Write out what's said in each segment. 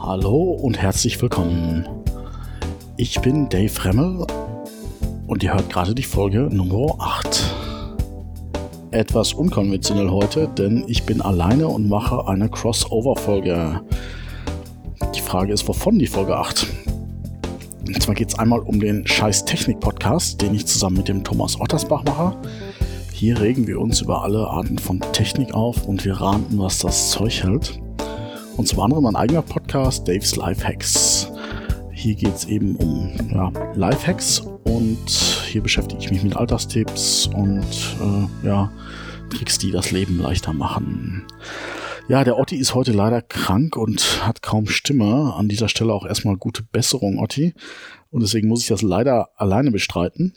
Hallo und herzlich willkommen. Ich bin Dave Remmel und ihr hört gerade die Folge Nummer 8. Etwas unkonventionell heute, denn ich bin alleine und mache eine Crossover-Folge. Die Frage ist, wovon die Folge 8? Und zwar geht es einmal um den Scheiß Technik-Podcast, den ich zusammen mit dem Thomas Ottersbach mache. Hier regen wir uns über alle Arten von Technik auf und wir raten, was das Zeug hält. Und zum anderen mein eigener Podcast, Dave's Lifehacks. Hier geht es eben um ja, Lifehacks und hier beschäftige ich mich mit Alltagstipps und äh, ja, Tricks, die das Leben leichter machen. Ja, der Otti ist heute leider krank und hat kaum Stimme. An dieser Stelle auch erstmal gute Besserung, Otti. Und deswegen muss ich das leider alleine bestreiten.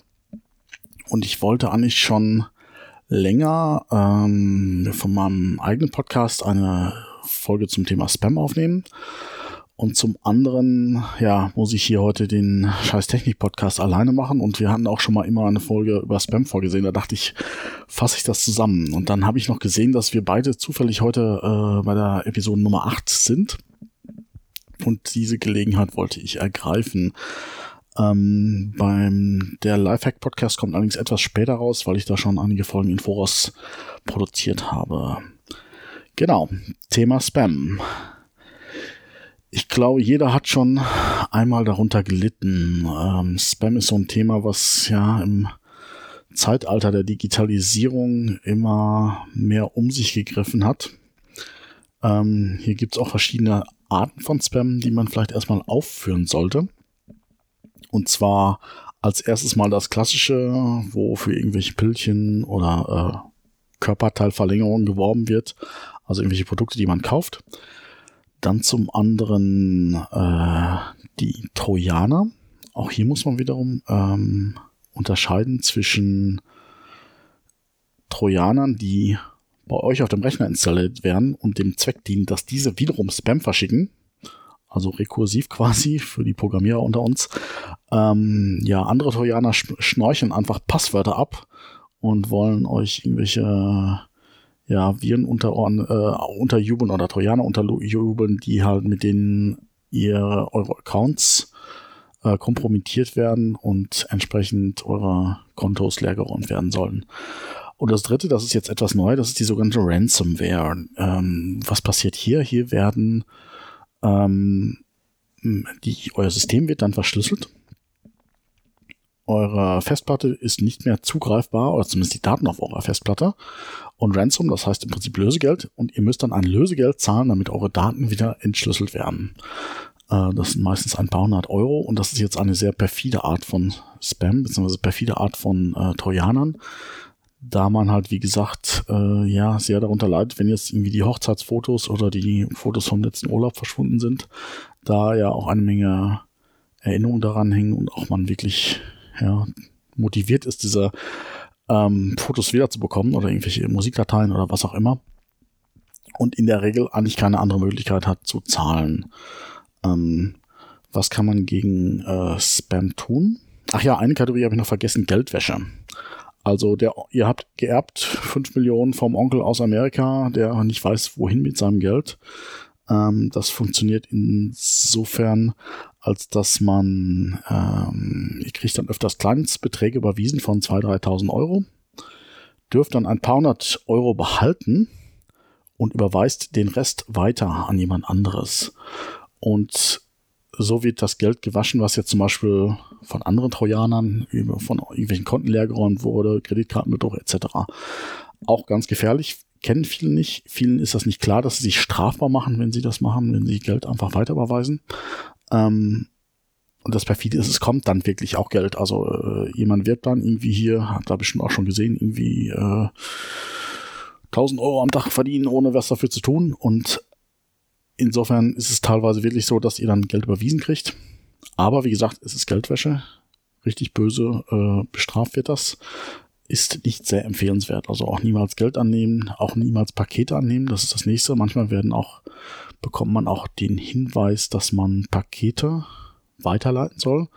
Und ich wollte eigentlich schon länger ähm, von meinem eigenen Podcast eine Folge zum Thema Spam aufnehmen. Und zum anderen, ja, muss ich hier heute den Scheiß Technik Podcast alleine machen. Und wir hatten auch schon mal immer eine Folge über Spam vorgesehen. Da dachte ich, fasse ich das zusammen. Und dann habe ich noch gesehen, dass wir beide zufällig heute äh, bei der Episode Nummer 8 sind. Und diese Gelegenheit wollte ich ergreifen. Ähm, beim der Lifehack Podcast kommt allerdings etwas später raus, weil ich da schon einige Folgen in Voraus produziert habe. Genau, Thema Spam. Ich glaube, jeder hat schon einmal darunter gelitten. Ähm, Spam ist so ein Thema, was ja im Zeitalter der Digitalisierung immer mehr um sich gegriffen hat. Ähm, hier gibt es auch verschiedene Arten von Spam, die man vielleicht erstmal aufführen sollte. Und zwar als erstes mal das klassische, wo für irgendwelche Pillchen oder äh, Körperteilverlängerungen geworben wird also irgendwelche Produkte, die man kauft. Dann zum anderen äh, die Trojaner. Auch hier muss man wiederum ähm, unterscheiden zwischen Trojanern, die bei euch auf dem Rechner installiert werden und dem Zweck dienen, dass diese wiederum Spam verschicken. Also rekursiv quasi für die Programmierer unter uns. Ähm, ja, andere Trojaner schnorcheln einfach Passwörter ab und wollen euch irgendwelche ja, Viren unter, äh, unterjubeln oder Trojaner unterjubeln, die halt mit denen ihr eure Accounts äh, kompromittiert werden und entsprechend eure Kontos leergeräumt werden sollen. Und das dritte, das ist jetzt etwas neu, das ist die sogenannte Ransomware. Ähm, was passiert hier? Hier werden ähm, die, euer System wird dann verschlüsselt eure Festplatte ist nicht mehr zugreifbar, oder zumindest die Daten auf eurer Festplatte. Und Ransom, das heißt im Prinzip Lösegeld. Und ihr müsst dann ein Lösegeld zahlen, damit eure Daten wieder entschlüsselt werden. Äh, das sind meistens ein paar hundert Euro. Und das ist jetzt eine sehr perfide Art von Spam, beziehungsweise perfide Art von äh, Trojanern. Da man halt, wie gesagt, äh, ja, sehr darunter leidet, wenn jetzt irgendwie die Hochzeitsfotos oder die Fotos vom letzten Urlaub verschwunden sind. Da ja auch eine Menge Erinnerungen daran hängen und auch man wirklich ja, motiviert ist, diese ähm, Fotos wiederzubekommen oder irgendwelche Musikdateien oder was auch immer. Und in der Regel eigentlich keine andere Möglichkeit hat zu zahlen. Ähm, was kann man gegen äh, Spam tun? Ach ja, eine Kategorie habe ich noch vergessen, Geldwäsche. Also der, ihr habt geerbt 5 Millionen vom Onkel aus Amerika, der nicht weiß, wohin mit seinem Geld. Ähm, das funktioniert insofern, als dass man, ähm, ich kriege dann öfters Kleinstbeträge überwiesen von 2.000, 3.000 Euro, dürft dann ein paar hundert Euro behalten und überweist den Rest weiter an jemand anderes. Und so wird das Geld gewaschen, was jetzt zum Beispiel von anderen Trojanern, von irgendwelchen Konten leergeräumt wurde, Kreditkartenbetrug etc. Auch ganz gefährlich, kennen viele nicht. Vielen ist das nicht klar, dass sie sich strafbar machen, wenn sie das machen, wenn sie Geld einfach weiter überweisen. Ähm, und das perfide ist, es kommt dann wirklich auch Geld. Also äh, jemand wird dann irgendwie hier, hat da bestimmt auch schon gesehen, irgendwie äh, 1000 Euro am Tag verdienen, ohne was dafür zu tun. Und insofern ist es teilweise wirklich so, dass ihr dann Geld überwiesen kriegt. Aber wie gesagt, es ist Geldwäsche. Richtig böse äh, bestraft wird das. Ist nicht sehr empfehlenswert. Also auch niemals Geld annehmen, auch niemals Pakete annehmen. Das ist das nächste. Manchmal werden auch bekommt man auch den Hinweis, dass man Pakete weiterleiten soll.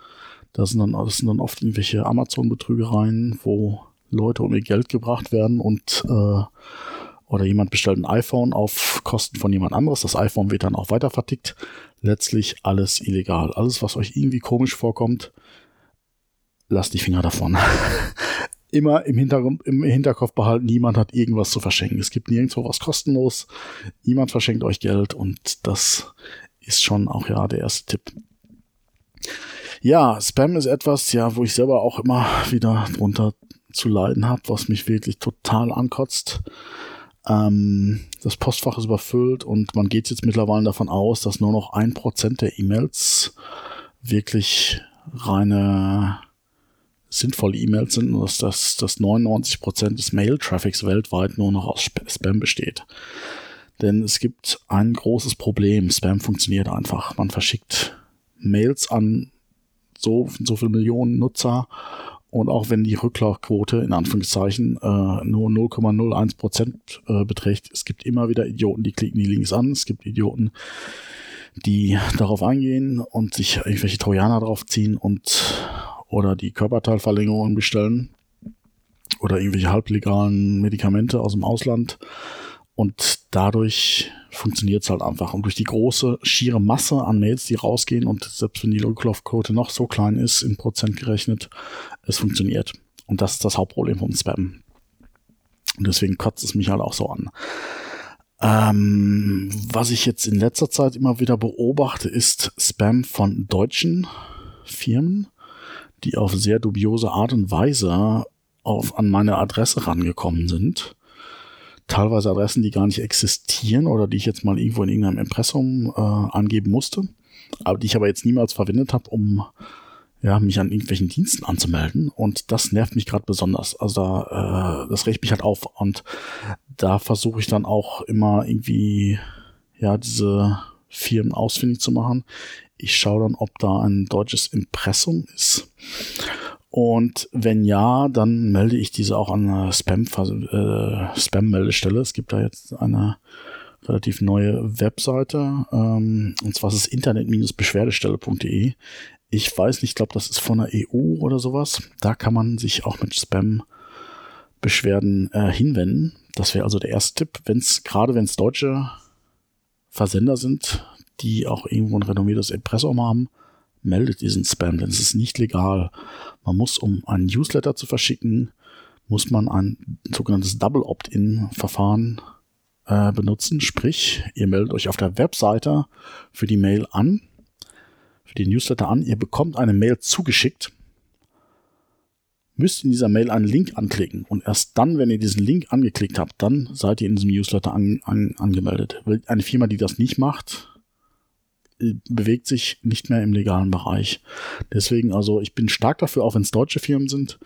Das sind dann, das sind dann oft irgendwelche Amazon-Betrügereien, wo Leute um ihr Geld gebracht werden und äh, oder jemand bestellt ein iPhone auf Kosten von jemand anderes. Das iPhone wird dann auch weiter vertickt. letztlich alles illegal. Alles, was euch irgendwie komisch vorkommt, lasst die Finger davon. Immer im, Hintergrund, im Hinterkopf behalten, niemand hat irgendwas zu verschenken. Es gibt nirgendwo was kostenlos. Niemand verschenkt euch Geld und das ist schon auch ja der erste Tipp. Ja, Spam ist etwas, ja, wo ich selber auch immer wieder drunter zu leiden habe, was mich wirklich total ankotzt. Ähm, das Postfach ist überfüllt und man geht jetzt mittlerweile davon aus, dass nur noch ein Prozent der E-Mails wirklich reine sinnvolle E-Mails sind dass das, das 99 Prozent des Mail-Traffics weltweit nur noch aus Spam besteht. Denn es gibt ein großes Problem. Spam funktioniert einfach. Man verschickt Mails an so, so viele Millionen Nutzer und auch wenn die Rücklaufquote in Anführungszeichen äh, nur 0,01 Prozent äh, beträgt, es gibt immer wieder Idioten, die klicken die Links an. Es gibt Idioten, die darauf eingehen und sich irgendwelche Trojaner draufziehen und oder die Körperteilverlängerungen bestellen oder irgendwelche halblegalen Medikamente aus dem Ausland. Und dadurch funktioniert es halt einfach. Und durch die große, schiere Masse an Mails, die rausgehen und selbst wenn die Rücklaufquote noch so klein ist, in Prozent gerechnet, es funktioniert. Und das ist das Hauptproblem vom Spam. Und deswegen kotzt es mich halt auch so an. Ähm, was ich jetzt in letzter Zeit immer wieder beobachte, ist Spam von deutschen Firmen, die auf sehr dubiose Art und Weise auf, an meine Adresse rangekommen sind. Teilweise Adressen, die gar nicht existieren oder die ich jetzt mal irgendwo in irgendeinem Impressum äh, angeben musste, aber die ich aber jetzt niemals verwendet habe, um ja, mich an irgendwelchen Diensten anzumelden. Und das nervt mich gerade besonders. Also da, äh, das regt mich halt auf. Und da versuche ich dann auch immer irgendwie, ja, diese Firmen ausfindig zu machen. Ich schaue dann, ob da ein deutsches Impressum ist. Und wenn ja, dann melde ich diese auch an eine Spam, äh, Spam-Meldestelle. Es gibt da jetzt eine relativ neue Webseite. Ähm, und zwar ist es internet-beschwerdestelle.de. Ich weiß nicht, ich glaube, das ist von der EU oder sowas. Da kann man sich auch mit Spam-Beschwerden äh, hinwenden. Das wäre also der erste Tipp, wenn es, gerade wenn es deutsche Versender sind, die auch irgendwo ein renommiertes Impressum haben, meldet diesen Spam, denn es ist nicht legal. Man muss, um einen Newsletter zu verschicken, muss man ein sogenanntes Double Opt-in-Verfahren äh, benutzen. Sprich, ihr meldet euch auf der Webseite für die Mail an für den Newsletter an. Ihr bekommt eine Mail zugeschickt, müsst in dieser Mail einen Link anklicken und erst dann, wenn ihr diesen Link angeklickt habt, dann seid ihr in diesem Newsletter an, an, angemeldet. Eine Firma, die das nicht macht, bewegt sich nicht mehr im legalen Bereich. Deswegen, also ich bin stark dafür, auch wenn es deutsche Firmen sind,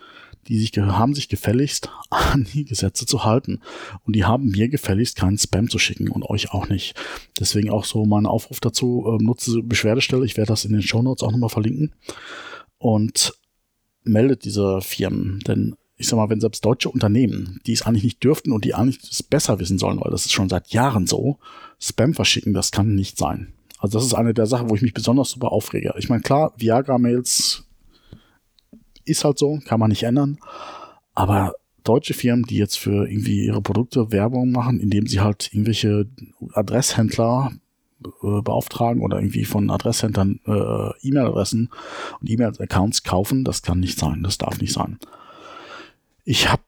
die sich, haben sich gefälligst an die Gesetze zu halten. Und die haben mir gefälligst keinen Spam zu schicken und euch auch nicht. Deswegen auch so mein Aufruf dazu, äh, nutze Beschwerdestelle. Ich werde das in den Show Notes auch nochmal verlinken. Und meldet diese Firmen. Denn ich sag mal, wenn selbst deutsche Unternehmen, die es eigentlich nicht dürften und die eigentlich es besser wissen sollen, weil das ist schon seit Jahren so, Spam verschicken, das kann nicht sein. Also das ist eine der Sachen, wo ich mich besonders super aufrege. Ich meine, klar, Viagra-Mails ist halt so, kann man nicht ändern. Aber deutsche Firmen, die jetzt für irgendwie ihre Produkte Werbung machen, indem sie halt irgendwelche Adresshändler äh, beauftragen oder irgendwie von Adresshändlern äh, E-Mail-Adressen und E-Mail-Accounts kaufen, das kann nicht sein, das darf nicht sein. Ich habe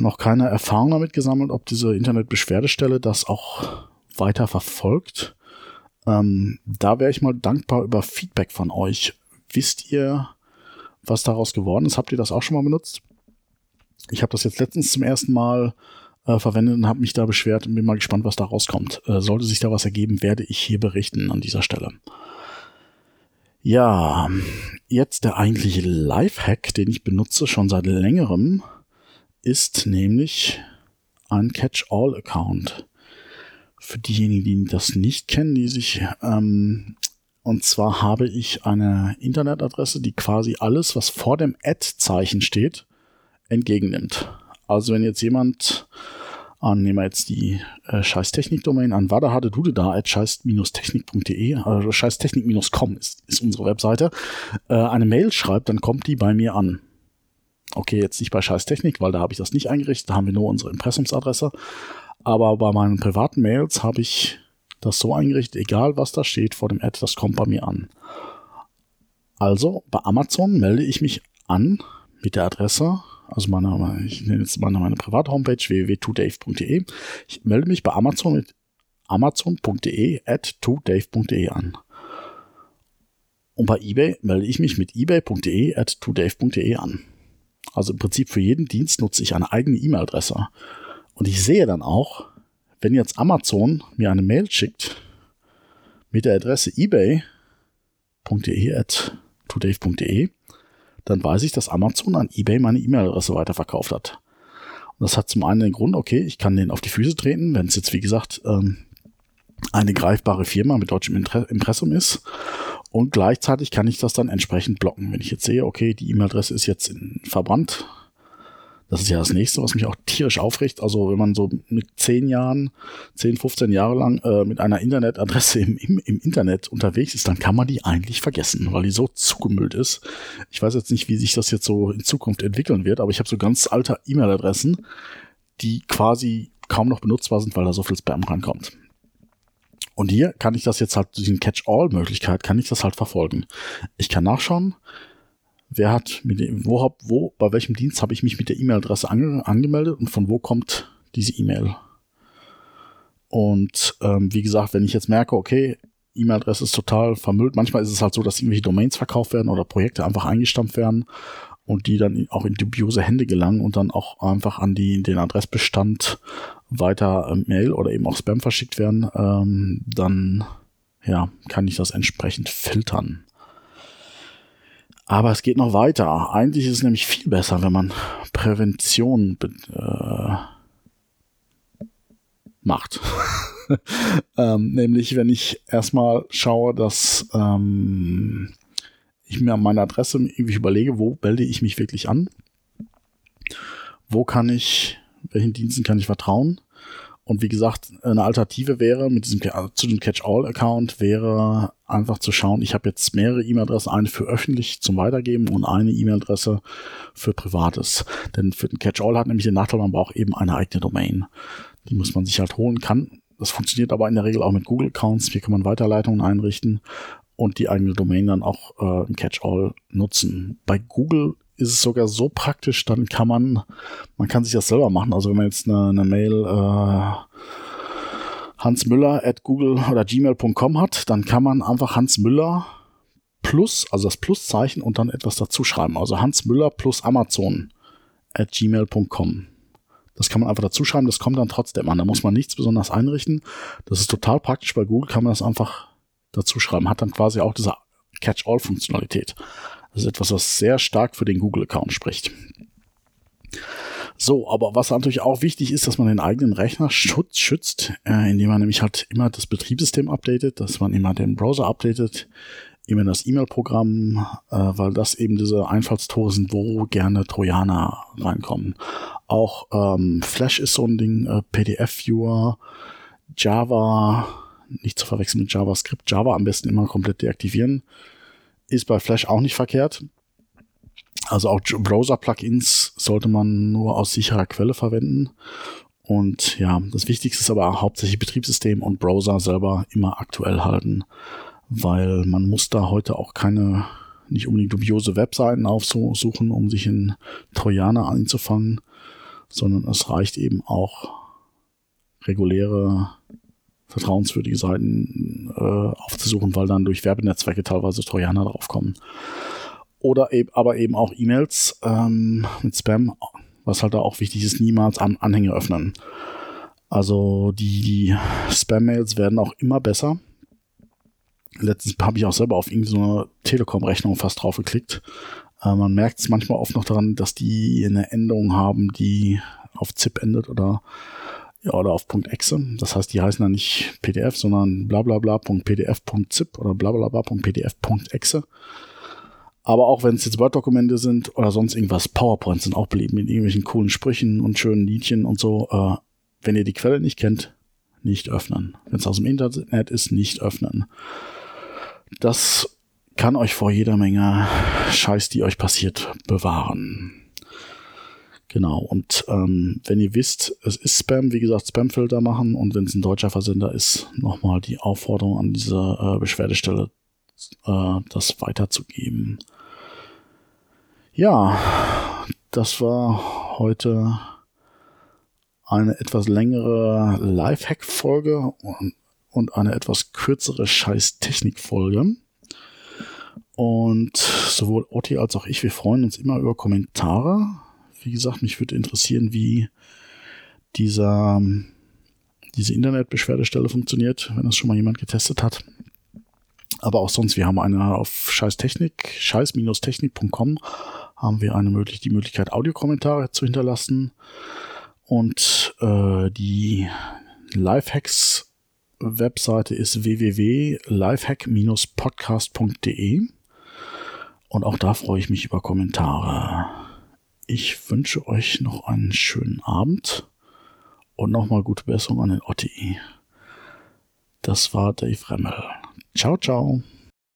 noch keine Erfahrung damit gesammelt, ob diese Internetbeschwerdestelle das auch weiter verfolgt. Ähm, da wäre ich mal dankbar über Feedback von euch. Wisst ihr, was daraus geworden ist. Habt ihr das auch schon mal benutzt? Ich habe das jetzt letztens zum ersten Mal äh, verwendet und habe mich da beschwert und bin mal gespannt, was da rauskommt. Äh, sollte sich da was ergeben, werde ich hier berichten an dieser Stelle. Ja, jetzt der eigentliche Lifehack, den ich benutze schon seit längerem, ist nämlich ein Catch-all-Account. Für diejenigen, die das nicht kennen, die sich ähm, und zwar habe ich eine Internetadresse, die quasi alles, was vor dem Ad-Zeichen steht, entgegennimmt. Also wenn jetzt jemand an, nehmen wir jetzt die äh, Scheißtechnik-Domain an, warte, du da, at scheiß-technik.de, also scheißtechnik-com ist, ist unsere Webseite, äh, eine Mail schreibt, dann kommt die bei mir an. Okay, jetzt nicht bei Scheißtechnik, weil da habe ich das nicht eingerichtet, da haben wir nur unsere Impressumsadresse. Aber bei meinen privaten Mails habe ich das so eingerichtet, egal was da steht vor dem Ad, das kommt bei mir an. Also bei Amazon melde ich mich an mit der Adresse, also meine, ich nenne jetzt meine, meine Privat-Homepage www.tudave.de. Ich melde mich bei Amazon mit amazon.de at tudave.de an. Und bei eBay melde ich mich mit ebay.de at tudave.de an. Also im Prinzip für jeden Dienst nutze ich eine eigene E-Mail-Adresse. Und ich sehe dann auch, wenn jetzt Amazon mir eine Mail schickt mit der Adresse ebay.de at tudave.de, dann weiß ich, dass Amazon an eBay meine E-Mail-Adresse weiterverkauft hat. Und das hat zum einen den Grund, okay, ich kann den auf die Füße treten, wenn es jetzt, wie gesagt, ähm, eine greifbare Firma mit deutschem Impressum ist. Und gleichzeitig kann ich das dann entsprechend blocken. Wenn ich jetzt sehe, okay, die E-Mail-Adresse ist jetzt verbrannt, das ist ja das nächste, was mich auch tierisch aufregt. Also wenn man so mit zehn Jahren, 10, 15 Jahre lang äh, mit einer Internetadresse im, im, im Internet unterwegs ist, dann kann man die eigentlich vergessen, weil die so zugemüllt ist. Ich weiß jetzt nicht, wie sich das jetzt so in Zukunft entwickeln wird, aber ich habe so ganz alte E-Mail-Adressen, die quasi kaum noch benutzbar sind, weil da so viel Spam reinkommt. Und hier kann ich das jetzt halt durch die Catch-all-Möglichkeit, kann ich das halt verfolgen. Ich kann nachschauen, wer hat mit dem, wo, hab, wo, bei welchem Dienst habe ich mich mit der E-Mail-Adresse ange, angemeldet und von wo kommt diese E-Mail. Und ähm, wie gesagt, wenn ich jetzt merke, okay, E-Mail-Adresse ist total vermüllt, manchmal ist es halt so, dass irgendwelche Domains verkauft werden oder Projekte einfach eingestampft werden und die dann auch in dubiose Hände gelangen und dann auch einfach an die, den Adressbestand weiter äh, Mail oder eben auch Spam verschickt werden, ähm, dann ja, kann ich das entsprechend filtern. Aber es geht noch weiter. Eigentlich ist es nämlich viel besser, wenn man Prävention äh, macht. ähm, nämlich, wenn ich erstmal schaue, dass ähm, ich mir an meiner Adresse irgendwie überlege, wo melde ich mich wirklich an? Wo kann ich, welchen Diensten kann ich vertrauen? Und wie gesagt, eine Alternative wäre mit diesem also zu dem Catch-all-Account wäre einfach zu schauen, ich habe jetzt mehrere E-Mail-Adressen, eine für öffentlich zum Weitergeben und eine E-Mail-Adresse für Privates. Denn für den Catch-all hat nämlich den Nachteil, man braucht eben eine eigene Domain. Die muss man sich halt holen kann. Das funktioniert aber in der Regel auch mit Google-Accounts. Hier kann man Weiterleitungen einrichten und die eigene Domain dann auch äh, im Catch-all nutzen. Bei Google ist es sogar so praktisch, dann kann man, man kann sich das selber machen. Also wenn man jetzt eine, eine Mail äh, Hans Müller at google oder gmail.com hat, dann kann man einfach Hans Müller plus, also das Pluszeichen und dann etwas dazu schreiben. Also Hans Müller plus Amazon at gmail.com. Das kann man einfach dazu schreiben, das kommt dann trotzdem an. Da muss man nichts besonders einrichten. Das ist total praktisch. Bei Google kann man das einfach dazu schreiben. Hat dann quasi auch diese Catch-all-Funktionalität. Das ist etwas, was sehr stark für den Google-Account spricht. So, aber was natürlich auch wichtig ist, dass man den eigenen Rechner schutz, schützt, äh, indem man nämlich halt immer das Betriebssystem updatet, dass man immer den Browser updatet, immer das E-Mail-Programm, äh, weil das eben diese Einfallstore sind, wo gerne Trojaner reinkommen. Auch ähm, Flash ist so ein Ding, äh, PDF-Viewer, Java, nicht zu verwechseln mit JavaScript, Java am besten immer komplett deaktivieren. Ist bei Flash auch nicht verkehrt. Also auch Browser-Plugins sollte man nur aus sicherer Quelle verwenden. Und ja, das Wichtigste ist aber hauptsächlich Betriebssystem und Browser selber immer aktuell halten, weil man muss da heute auch keine, nicht unbedingt dubiose Webseiten aufsuchen, um sich in Trojaner einzufangen, sondern es reicht eben auch reguläre vertrauenswürdige Seiten äh, aufzusuchen, weil dann durch Werbenetzwerke teilweise Trojaner draufkommen. Oder eben, aber eben auch E-Mails ähm, mit Spam, was halt da auch wichtig ist, niemals an Anhänge öffnen. Also die, die Spam-Mails werden auch immer besser. Letztens habe ich auch selber auf irgendeine Telekom-Rechnung fast drauf geklickt. Äh, man merkt es manchmal oft noch daran, dass die eine Endung haben, die auf ZIP endet oder ja, oder auf .exe. Das heißt, die heißen dann nicht PDF, sondern blablabla.pdf.zip oder blablabla.pdf.exe. Aber auch wenn es jetzt Word-Dokumente sind oder sonst irgendwas, PowerPoints sind auch beliebt mit irgendwelchen coolen Sprüchen und schönen Liedchen und so. Äh, wenn ihr die Quelle nicht kennt, nicht öffnen. Wenn es aus dem Internet ist, nicht öffnen. Das kann euch vor jeder Menge Scheiß, die euch passiert, bewahren. Genau, und ähm, wenn ihr wisst, es ist Spam, wie gesagt, Spamfilter machen und wenn es ein deutscher Versender ist, nochmal die Aufforderung an diese äh, Beschwerdestelle, äh, das weiterzugeben. Ja, das war heute eine etwas längere Lifehack-Folge und, und eine etwas kürzere Scheiß-Technik-Folge. Und sowohl Otti als auch ich, wir freuen uns immer über Kommentare. Wie gesagt, mich würde interessieren, wie dieser, diese Internetbeschwerdestelle funktioniert, wenn das schon mal jemand getestet hat. Aber auch sonst, wir haben eine auf Scheißtechnik, scheiß-technik.com haben wir eine möglich, die Möglichkeit, Audiokommentare zu hinterlassen. Und äh, die Lifehacks Webseite ist www.lifehack-podcast.de. Und auch da freue ich mich über Kommentare. Ich wünsche euch noch einen schönen Abend und nochmal gute Besserung an den Otti. Das war Dave Remmel. Ciao, ciao.